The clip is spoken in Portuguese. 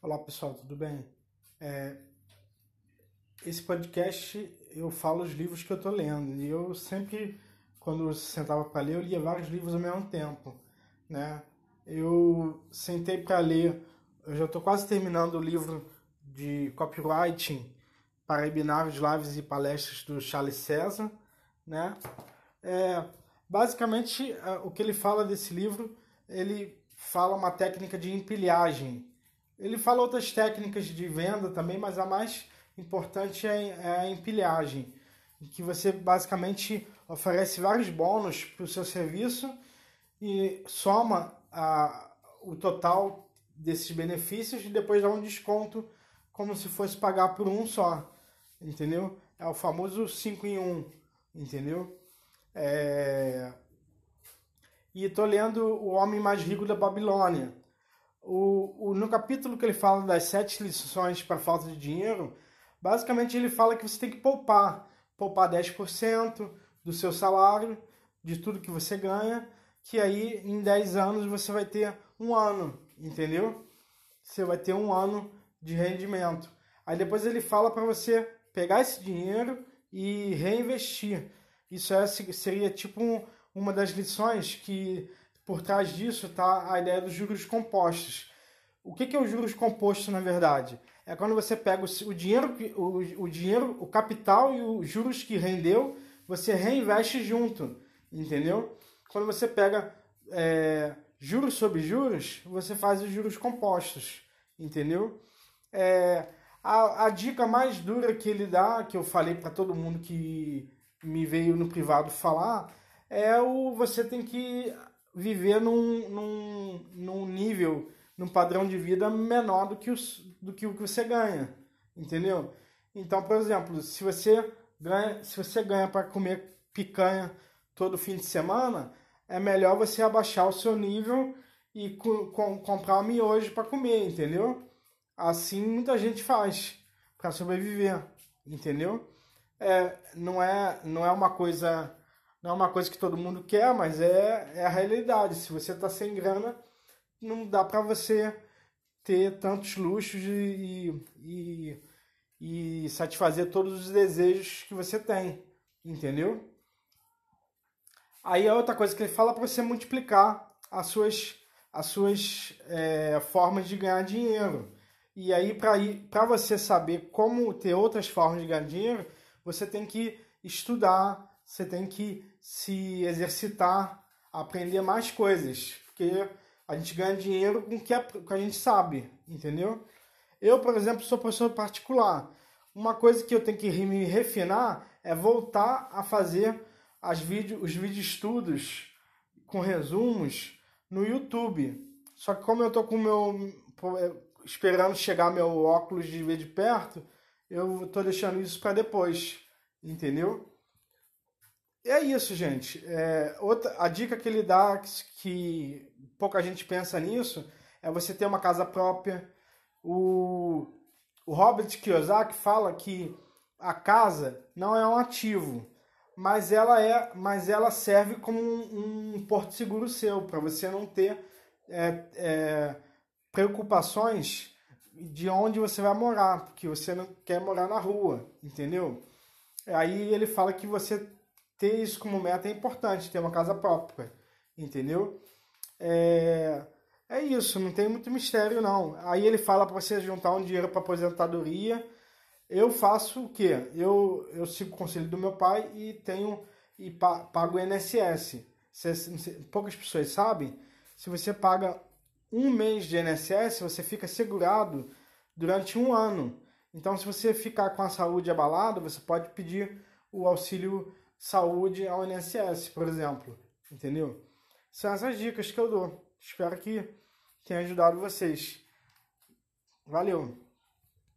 Olá pessoal, tudo bem? É, esse podcast eu falo os livros que eu estou lendo e eu sempre, quando eu sentava para ler, eu lia vários livros ao mesmo tempo, né? Eu sentei para ler, eu já estou quase terminando o livro de copywriting para webinários, lives e palestras do Charles César, né? É, basicamente, o que ele fala desse livro, ele fala uma técnica de empilhagem. Ele fala outras técnicas de venda também, mas a mais importante é, é a empilhagem, que você basicamente oferece vários bônus para o seu serviço e soma a, o total desses benefícios e depois dá um desconto como se fosse pagar por um só, entendeu? É o famoso 5 em 1, entendeu? É, e estou lendo O Homem Mais Rico da Babilônia. O, o, no capítulo que ele fala das sete lições para falta de dinheiro, basicamente ele fala que você tem que poupar. Poupar 10% do seu salário, de tudo que você ganha, que aí em 10 anos você vai ter um ano, entendeu? Você vai ter um ano de rendimento. Aí depois ele fala para você pegar esse dinheiro e reinvestir. Isso é, seria tipo um, uma das lições que por trás disso está a ideia dos juros compostos. O que, que é o juros composto, na verdade? É quando você pega o, dinheiro, o, o dinheiro, o capital e os juros que rendeu, você reinveste junto, entendeu? Quando você pega é, juros sobre juros, você faz os juros compostos, entendeu? É, a, a dica mais dura que ele dá, que eu falei para todo mundo que me veio no privado falar, é o você tem que viver num, num, num nível, num padrão de vida menor do que, os, do que o que você ganha, entendeu? Então, por exemplo, se você ganha, se você ganha para comer picanha todo fim de semana, é melhor você abaixar o seu nível e com, com, comprar um miojo para comer, entendeu? Assim muita gente faz para sobreviver, entendeu? É, não é não é uma coisa não é uma coisa que todo mundo quer, mas é, é a realidade. Se você está sem grana, não dá para você ter tantos luxos e, e, e satisfazer todos os desejos que você tem, entendeu? Aí a outra coisa que ele fala para você multiplicar as suas, as suas é, formas de ganhar dinheiro. E aí, para você saber como ter outras formas de ganhar dinheiro, você tem que estudar, você tem que se exercitar, aprender mais coisas, porque a gente ganha dinheiro com o que, a gente sabe, entendeu? Eu, por exemplo, sou professor particular. Uma coisa que eu tenho que me refinar é voltar a fazer as vídeo, os vídeo estudos com resumos no YouTube. Só que como eu tô com meu é, esperando chegar meu óculos de ver de perto, eu tô deixando isso para depois, entendeu? É isso, gente. É, outra, a dica que ele dá, que, pouca gente pensa nisso, é você ter uma casa própria. O, o Robert Kiyosaki fala que a casa não é um ativo, mas ela é, mas ela serve como um, um porto seguro seu para você não ter é, é, preocupações de onde você vai morar, porque você não quer morar na rua, entendeu? Aí ele fala que você ter isso como meta é importante, ter uma casa própria, entendeu? É, é isso, não tem muito mistério não. Aí ele fala para você juntar um dinheiro para aposentadoria. Eu faço o quê? Eu, eu sigo o conselho do meu pai e tenho e pago o INSS. poucas pessoas sabem, se você paga um mês de INSS, você fica segurado durante um ano. Então, se você ficar com a saúde abalada, você pode pedir o auxílio saúde ao INSS, por exemplo. Entendeu? São essas dicas que eu dou. Espero que tenha ajudado vocês. Valeu!